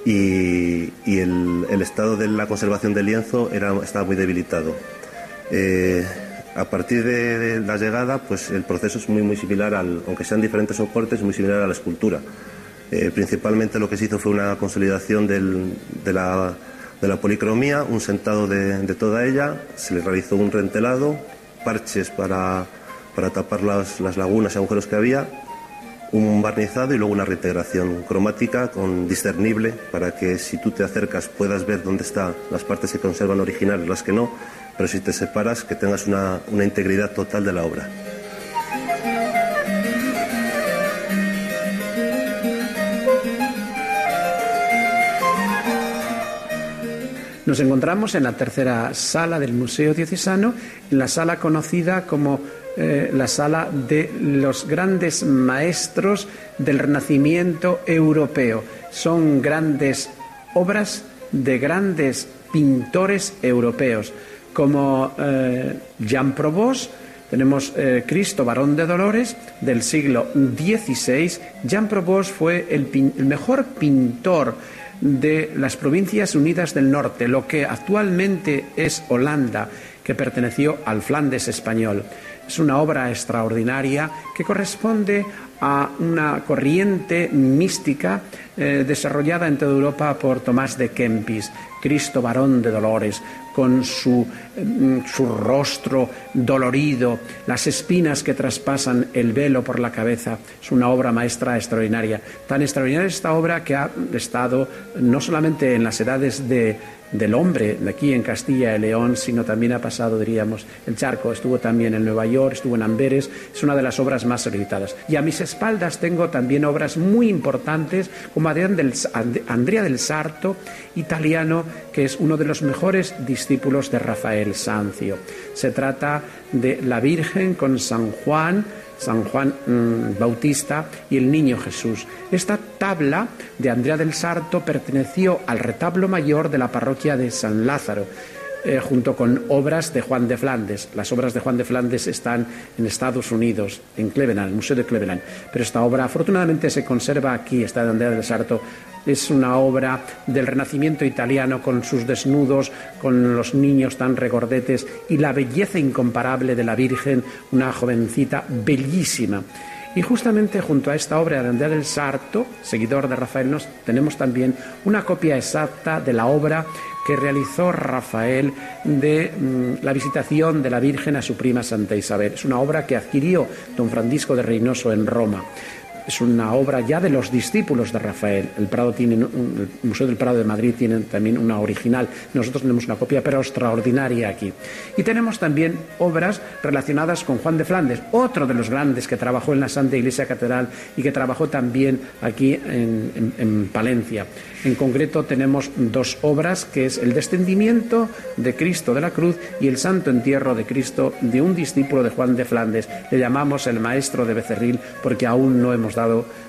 S7: y, el, estado de la conservación del lienzo era, estaba muy debilitado. Eh, a partir de, la llegada, pues el proceso es muy, muy similar, al, aunque sean diferentes soportes, muy similar a la escultura. Eh, principalmente lo que se hizo fue una consolidación de, la, policromía, un sentado de, toda ella, se le realizó un rentelado, parches para para tapar las, lagunas y agujeros que había, un barnizado y luego una reintegración cromática con discernible para que si tú te acercas puedas ver dónde están las partes que conservan originales, las que no, pero si te separas que tengas una, una integridad total de la obra.
S5: Nos encontramos en la tercera sala del Museo Diocesano, en la sala conocida como eh, la sala de los grandes maestros del Renacimiento europeo. Son grandes obras de grandes pintores europeos, como eh, Jean Provost, tenemos eh, Cristo, varón de Dolores, del siglo XVI. Jean Provost fue el, mejor pintor de las provincias unidas del norte, lo que actualmente es Holanda, que perteneció al Flandes español. Es una obra extraordinaria que corresponde a una corriente mística eh, desarrollada en toda Europa por Tomás de Kempis, Cristo varón de dolores, con su, mm, su, rostro dolorido, las espinas que traspasan el velo por la cabeza. Es una obra maestra extraordinaria. Tan extraordinaria esta obra que ha estado no solamente en las edades de, del hombre de aquí en Castilla y León, sino también ha pasado, diríamos, el charco, estuvo también en Nueva York, estuvo en Amberes, es una de las obras más solicitadas. Y a mis espaldas tengo también obras muy importantes como Andrea del Sarto, italiano, que es uno de los mejores discípulos de Rafael Sancio. Se trata de la Virgen con San Juan, San Juan mm, Bautista y el Niño Jesús. Esta tabla de Andrea del Sarto perteneció al retablo mayor de la parroquia de San Lázaro. Eh, junto con obras de Juan de Flandes. Las obras de Juan de Flandes están en Estados Unidos, en Cleveland, el Museo de Cleveland. Pero esta obra afortunadamente se conserva aquí, está de Andrea del Sarto. Es una obra del Renacimiento italiano con sus desnudos, con los niños tan regordetes y la belleza incomparable de la Virgen, una jovencita bellísima. Y justamente junto a esta obra de Andrea del Sarto, seguidor de Rafael, nos tenemos también una copia exacta de la obra que realizó Rafael de mm, la visitación de la Virgen a su prima Santa Isabel. Es una obra que adquirió don Francisco de Reynoso en Roma es una obra ya de los discípulos de Rafael. El, Prado tiene el Museo del Prado de Madrid tiene también una original. Nosotros tenemos una copia, pero extraordinaria aquí. Y tenemos también obras relacionadas con Juan de Flandes, otro de los grandes que trabajó en la Santa Iglesia Catedral y que trabajó también aquí en, en Palencia. En concreto tenemos dos obras, que es el descendimiento de Cristo de la cruz y el santo entierro de Cristo de un discípulo de Juan de Flandes. Le llamamos el maestro de Becerril porque aún no hemos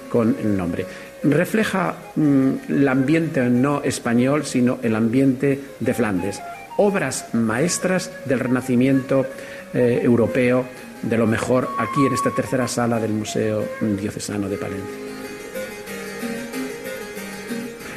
S5: con el nombre. Refleja mm, el ambiente no español, sino el ambiente de Flandes. Obras maestras del Renacimiento eh, europeo, de lo mejor aquí en esta tercera sala del Museo Diocesano de Palencia.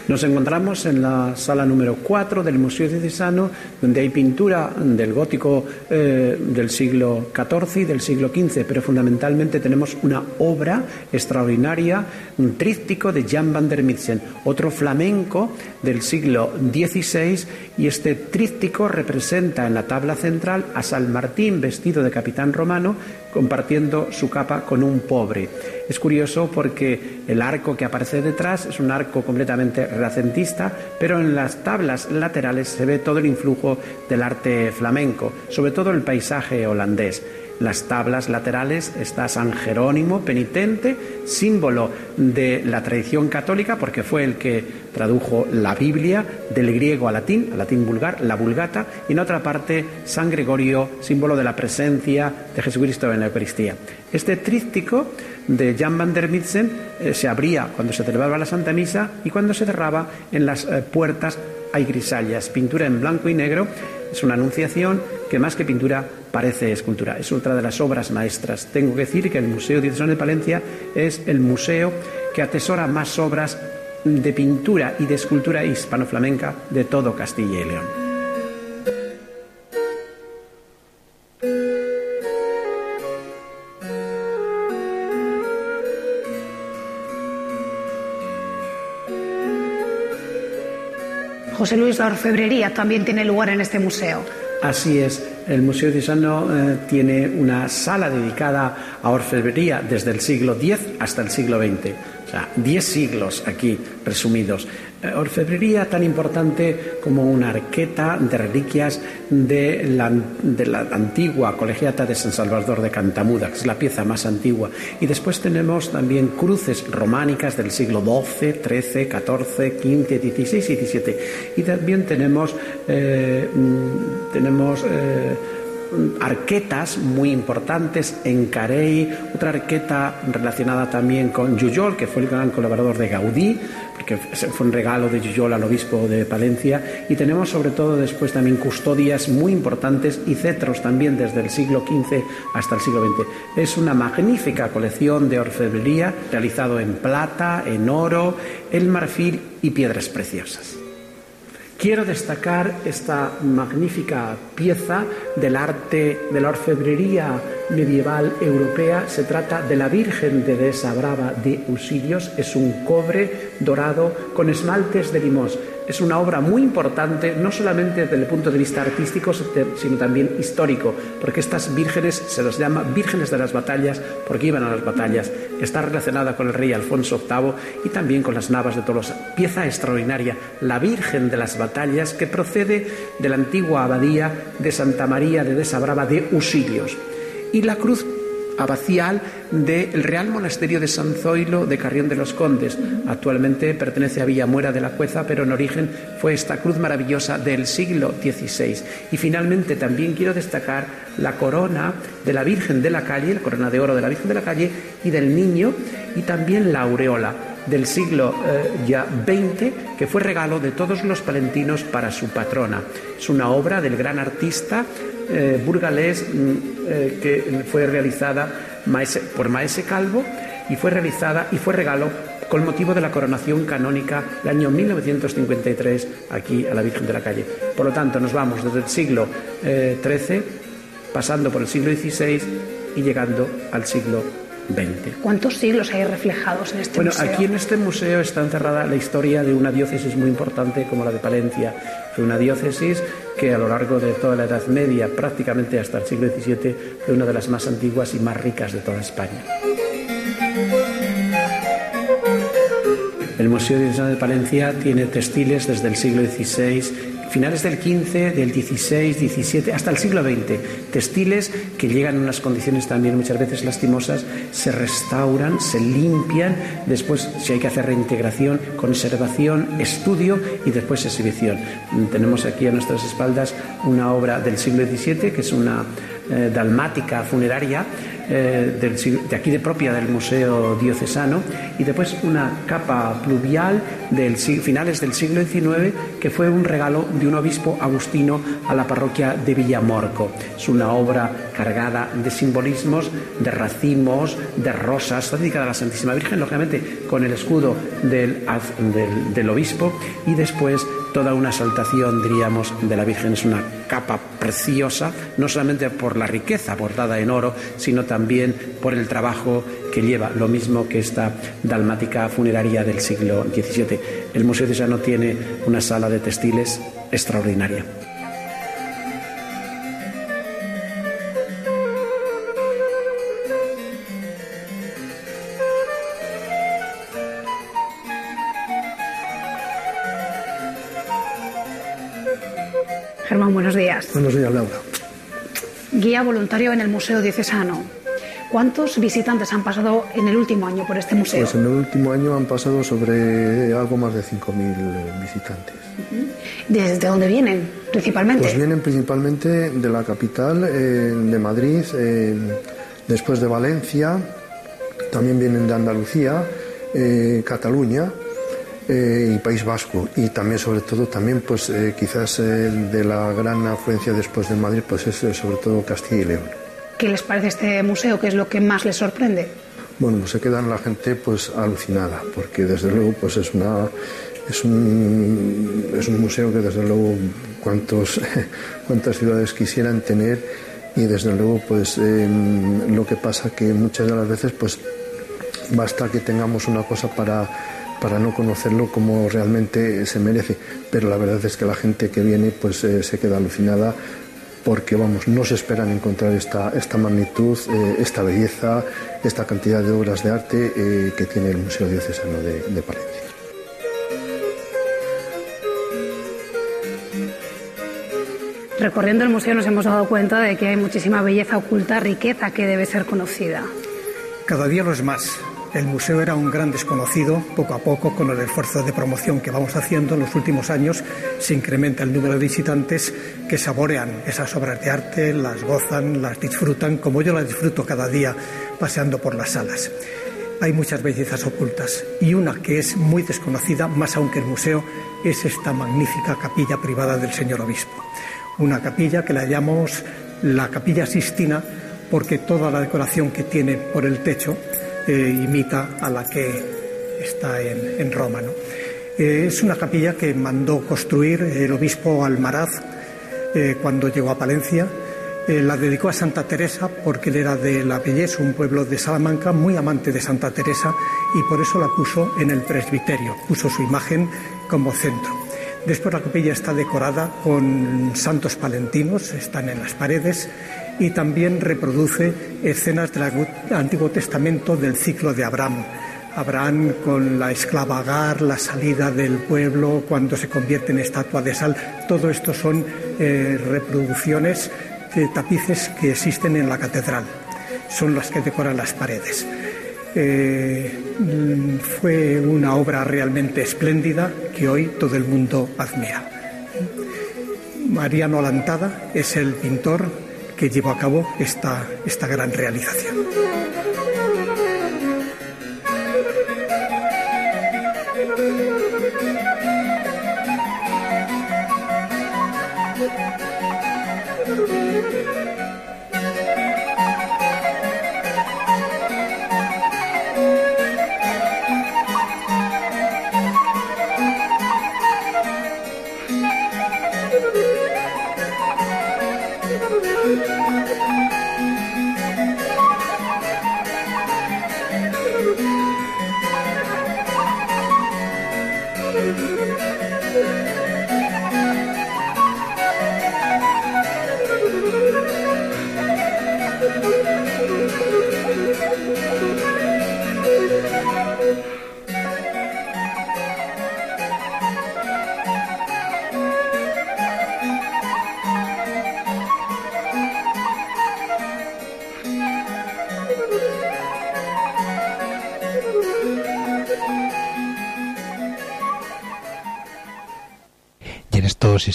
S5: Nos encontramos en la sala número 4 del Museo Diocesano, donde hay pintura del gótico eh, del siglo XIV y del siglo XV, pero fundamentalmente tenemos una obra extraordinaria, un tríptico de Jan van der Mitzen, otro flamenco del siglo XVI, y este tríptico representa en la tabla central a San Martín vestido de capitán romano, compartiendo su capa con un pobre. Es curioso porque el arco que aparece detrás es un arco completamente renacentista, pero en las tablas laterales se ve todo el influjo del arte flamenco, sobre todo el paisaje holandés las tablas laterales está San Jerónimo penitente, símbolo de la tradición católica, porque fue el que tradujo la Biblia del griego al latín, al latín vulgar, la vulgata, y en otra parte San Gregorio, símbolo de la presencia de Jesucristo en la Eucaristía. Este tríptico de Jan van der Mitzen eh, se abría cuando se celebraba la Santa Misa y cuando se cerraba en las eh, puertas hay grisallas, pintura en blanco y negro, es una anunciación que más que pintura parece escultura. Es otra de las obras maestras. Tengo que decir que el Museo Diocesano de Palencia es el museo que atesora más obras de pintura y de escultura hispano-flamenca de todo Castilla y León.
S4: José Luis, la orfebrería también tiene lugar en este museo.
S5: Así es, el Museo Diocesano eh, tiene una sala dedicada a orfebrería desde el siglo X hasta el siglo XX. Sea, diez siglos aquí resumidos. Eh, orfebrería tan importante como una arqueta de reliquias de la, de la, antigua colegiata de San Salvador de Cantamuda, que es la pieza más antigua. Y después tenemos también cruces románicas del siglo XII, XIII, XIV, XV, XVI y XVII. Y también tenemos, eh, mm, tenemos eh, arquetas muy importantes en Carey, otra arqueta relacionada también con Jujol, que fue el gran colaborador de Gaudí, porque fue un regalo de Jujol al obispo de Palencia, y tenemos sobre todo después también custodias muy importantes y cetros también desde el siglo XV hasta el siglo XX. Es una magnífica colección de orfebrería realizado en plata, en oro, el marfil y piedras preciosas. Quiero destacar esta magnífica pieza del arte de la orfebrería medieval europea. Se trata de la Virgen de Desa Brava de Usirios. Es un cobre dorado con esmaltes de limos. Es una obra muy importante, no solamente desde el punto de vista artístico, sino también histórico, porque estas vírgenes se las llama vírgenes de las batallas porque iban a las batallas. Está relacionada con el rey Alfonso VIII y también con las navas de Tolosa. Pieza extraordinaria, la Virgen de las Batallas, que procede de la antigua abadía de Santa María de Desabrava de Usilios. Y la cruz abacial del Real Monasterio de San Zoilo de Carrión de los Condes. Actualmente pertenece a Villamuera de la Cueza, pero en origen fue esta cruz maravillosa del siglo XVI. Y finalmente también quiero destacar la corona de la Virgen de la Calle, la corona de oro de la Virgen de la Calle y del Niño, y también la aureola del siglo eh, ya XX, que fue regalo de todos los palentinos para su patrona. Es una obra del gran artista eh, burgalés mm, eh, que fue realizada por Maese Calvo y fue realizada y fue regalo con motivo de la coronación canónica del año 1953 aquí a la Virgen de la Calle. Por lo tanto, nos vamos desde el siglo XIII, pasando por el siglo XVI y llegando al siglo
S4: ¿Cuántos siglos hay reflejados en este
S5: museo?
S4: Bueno,
S5: aquí en este museo está encerrada la historia de una diócesis muy importante como la de Palencia. Fue una diócesis que a lo largo de toda la Edad Media, prácticamente hasta el siglo XVII, fue una de las más antiguas y más ricas de toda España. El Museo Diocesano de Palencia tiene textiles desde el siglo XVI finales del 15, del 16, 17, hasta el siglo XX. Textiles que llegan en unas condiciones también muchas veces lastimosas, se restauran, se limpian, después si hay que hacer reintegración, conservación, estudio y después exhibición. Tenemos aquí a nuestras espaldas una obra del siglo XVII que es una eh, dalmática funeraria eh, de aquí de propia del Museo Diocesano y después una capa pluvial del finales del siglo XIX que fue un regalo de un obispo agustino a la parroquia de Villamorco. Es una obra cargada de simbolismos, de racimos, de rosas, está dedicada a la Santísima Virgen, lógicamente con el escudo del, del, obispo y después toda una exaltación, diríamos, de la Virgen. Es una capa preciosa, no solamente por la riqueza bordada en oro, sino también por el trabajo que lleva, lo mismo que esta dalmática funeraria del siglo XVII. El Museo de Sano tiene una sala de textiles extraordinaria.
S4: Buenos días.
S6: Laura.
S4: Guía voluntario en el Museo Diocesano. ¿Cuántos visitantes han pasado en el último año por este museo?
S8: Pues en el último año han pasado sobre algo más de 5.000 visitantes.
S4: ¿Desde dónde vienen principalmente?
S8: Pues vienen principalmente de la capital, eh, de Madrid, eh, después de Valencia, también vienen de Andalucía, eh, Cataluña y País Vasco y también sobre todo también pues quizás de la gran afluencia después de Madrid pues es sobre todo Castilla y León.
S4: ¿Qué les parece este museo? ¿Qué es lo que más les sorprende?
S8: Bueno, pues se quedan la gente pues alucinada, porque desde luego pues es una es un, es un museo que desde luego cuantos, cuantas ciudades quisieran tener y desde luego pues em, lo que pasa que muchas de las veces pues basta que tengamos una cosa para para no conocerlo como realmente se merece. Pero la verdad es que la gente que viene pues eh, se queda alucinada porque vamos, no se esperan encontrar esta, esta magnitud, eh, esta belleza, esta cantidad de obras de arte eh, que tiene el Museo Diocesano de, de Palencia.
S4: Recorriendo el museo nos hemos dado cuenta de que hay muchísima belleza oculta, riqueza que debe ser conocida.
S6: Cada día lo es más. El museo era un gran desconocido. Poco a poco, con el esfuerzo de promoción que vamos haciendo en los últimos años, se incrementa el número de visitantes que saborean esas obras de arte, las gozan, las disfrutan, como yo las disfruto cada día paseando por las salas. Hay muchas bellezas ocultas y una que es muy desconocida, más aún que el museo, es esta magnífica capilla privada del señor obispo. Una capilla que la llamamos la capilla Sistina porque toda la decoración que tiene por el techo eh, imita a la que está en, Roma. Eh, es una capilla que mandó construir el obispo Almaraz eh, cuando llegó a Palencia la dedicó a Santa Teresa porque él era de La Belleza, un pueblo de Salamanca, muy amante de Santa Teresa y por eso la puso en el presbiterio, puso su imagen como centro. Después la capilla está decorada con santos palentinos, están en las paredes y también reproduce escenas del Antiguo Testamento del ciclo de Abraham. Abraham con la esclava Agar, la salida del pueblo, cuando se convierte en estatua de sal, todo esto son eh, reproducciones de tapices que existen en la catedral. Son las que decoran las paredes. Eh, fue una obra realmente espléndida que hoy todo el mundo admira. Mariano Alantada es el pintor que llevó a cabo esta, esta gran realización.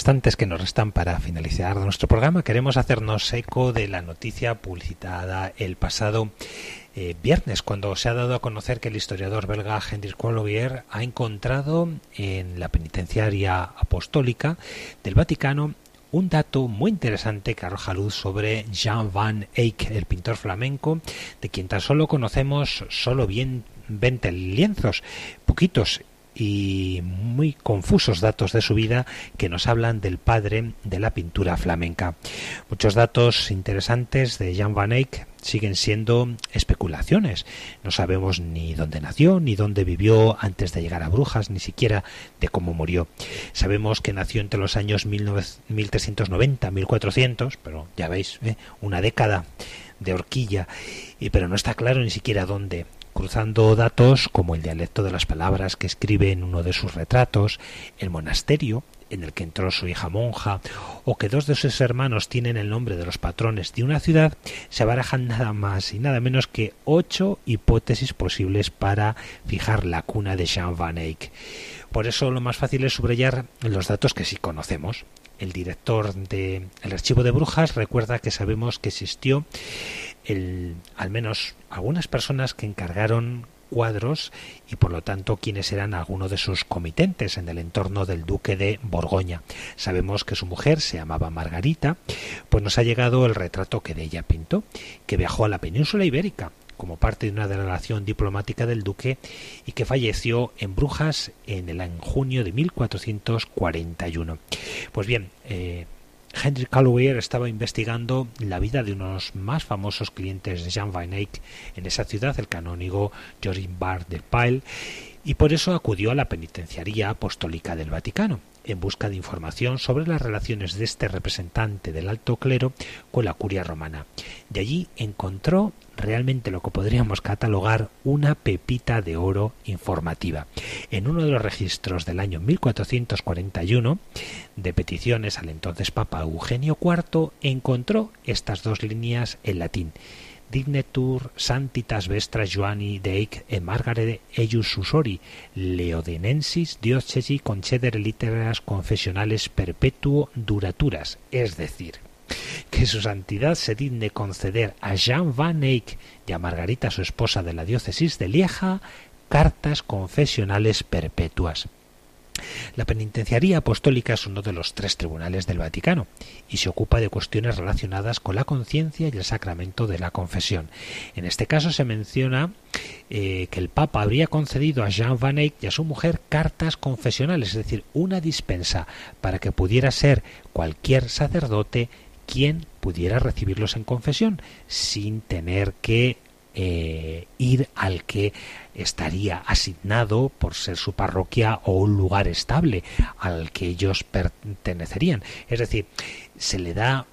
S2: Instantes que nos restan para finalizar nuestro programa, queremos hacernos eco de la noticia publicitada el pasado eh, viernes, cuando se ha dado a conocer que el historiador belga Hendrik Collovier ha encontrado en la penitenciaria apostólica del Vaticano un dato muy interesante que arroja luz sobre Jean van Eyck, el pintor flamenco, de quien tan solo conocemos solo bien 20 lienzos, poquitos y muy confusos datos de su vida que nos hablan del padre de la pintura flamenca. Muchos datos interesantes de Jan van Eyck siguen siendo especulaciones. No sabemos ni dónde nació, ni dónde vivió antes de llegar a Brujas, ni siquiera de cómo murió. Sabemos que nació entre los años 1390 1400, pero ya veis, ¿eh? una década de horquilla, y, pero no está claro ni siquiera dónde cruzando datos como el dialecto de las palabras que escribe en uno de sus retratos, el monasterio en el que entró su hija monja, o que dos de sus hermanos tienen el nombre de los patrones de una ciudad, se barajan nada más y nada menos que ocho hipótesis posibles para fijar la cuna de Jean Van Eyck. Por eso lo más fácil es subrayar los datos que sí conocemos. El director del archivo de brujas recuerda que sabemos que existió el, al menos algunas personas que encargaron cuadros y por lo tanto quienes eran algunos de sus comitentes en el entorno del duque de Borgoña. Sabemos que su mujer se llamaba Margarita, pues nos ha llegado el retrato que de ella pintó, que viajó a la península ibérica como parte de una delegación diplomática del duque y que falleció en Brujas en el en junio de 1441. Pues bien, eh, Henry Calloway estaba investigando la vida de unos más famosos clientes de Jean Van Eyck en esa ciudad, el canónigo Jorin Bar de Pyle, y por eso acudió a la penitenciaría apostólica del Vaticano en busca de información sobre las relaciones de este representante del alto clero con la curia romana. De allí encontró realmente lo que podríamos catalogar una pepita de oro informativa. En uno de los registros del año 1441 de peticiones al entonces Papa Eugenio IV encontró estas dos líneas en latín dignetur santitas vestra Joani deic e Margare eius susori leodenensis diocesi concedere literas confesionales perpetuo duraturas, es decir, que su santidad se digne conceder a Jean Van Eyck y a Margarita, su esposa de la diócesis de Lieja, cartas confesionales perpetuas. La penitenciaría apostólica es uno de los tres tribunales del Vaticano y se ocupa de cuestiones relacionadas con la conciencia y el sacramento de la confesión. En este caso se menciona eh, que el Papa habría concedido a Jean Van Eyck y a su mujer cartas confesionales, es decir, una dispensa para que pudiera ser cualquier sacerdote quien pudiera recibirlos en confesión sin tener que eh, ir al que estaría asignado por ser su parroquia o un lugar estable al que ellos pertenecerían. Es decir, se le da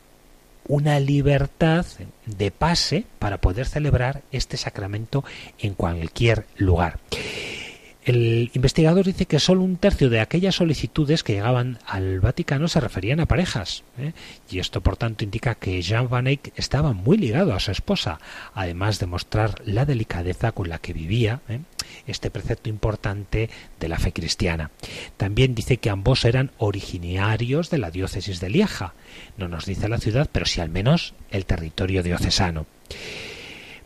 S2: una libertad de pase para poder celebrar este sacramento en cualquier lugar. El investigador dice que solo un tercio de aquellas solicitudes que llegaban al Vaticano se referían a parejas, ¿eh? y esto por tanto indica que Jean Van Eyck estaba muy ligado a su esposa, además de mostrar la delicadeza con la que vivía ¿eh? este precepto importante de la fe cristiana. También dice que ambos eran originarios de la diócesis de Lieja, no nos dice la ciudad, pero sí al menos el territorio diocesano.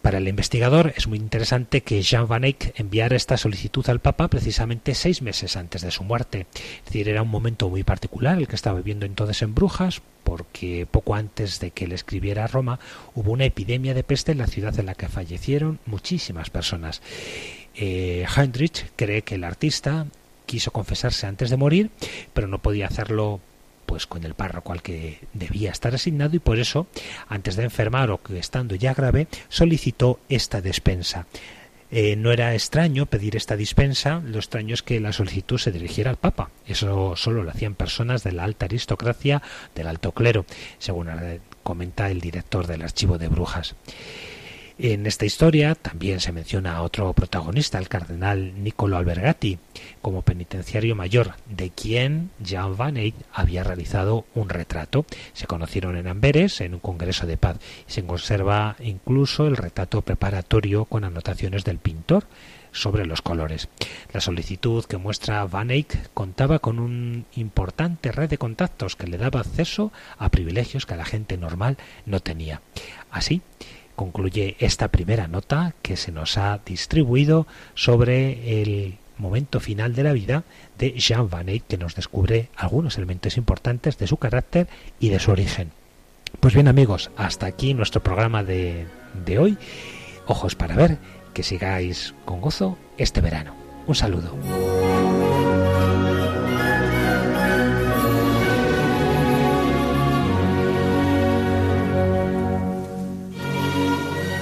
S2: Para el investigador es muy interesante que Jean Van Eyck enviara esta solicitud al Papa precisamente seis meses antes de su muerte. Es decir, era un momento muy particular el que estaba viviendo entonces en Brujas, porque poco antes de que él escribiera a Roma hubo una epidemia de peste en la ciudad en la que fallecieron muchísimas personas. Eh, Heinrich cree que el artista quiso confesarse antes de morir, pero no podía hacerlo pues con el párroco al que debía estar asignado y por eso, antes de enfermar o que estando ya grave, solicitó esta despensa. Eh, no era extraño pedir esta dispensa, lo extraño es que la solicitud se dirigiera al Papa. Eso solo lo hacían personas de la alta aristocracia, del alto clero, según comenta el director del archivo de Brujas. En esta historia también se menciona a otro protagonista, el cardenal Niccolo Albergati, como penitenciario mayor, de quien Jean Van Eyck había realizado un retrato. Se conocieron en Amberes, en un congreso de paz, y se conserva incluso el retrato preparatorio con anotaciones del pintor sobre los colores. La solicitud que muestra Van Eyck contaba con un importante red de contactos que le daba acceso a privilegios que la gente normal no tenía. Así, concluye esta primera nota que se nos ha distribuido sobre el momento final de la vida de Jean Van Eyck que nos descubre algunos elementos importantes de su carácter y de su origen. Pues bien amigos, hasta aquí nuestro programa de, de hoy. Ojos para ver, que sigáis con gozo este verano. Un saludo.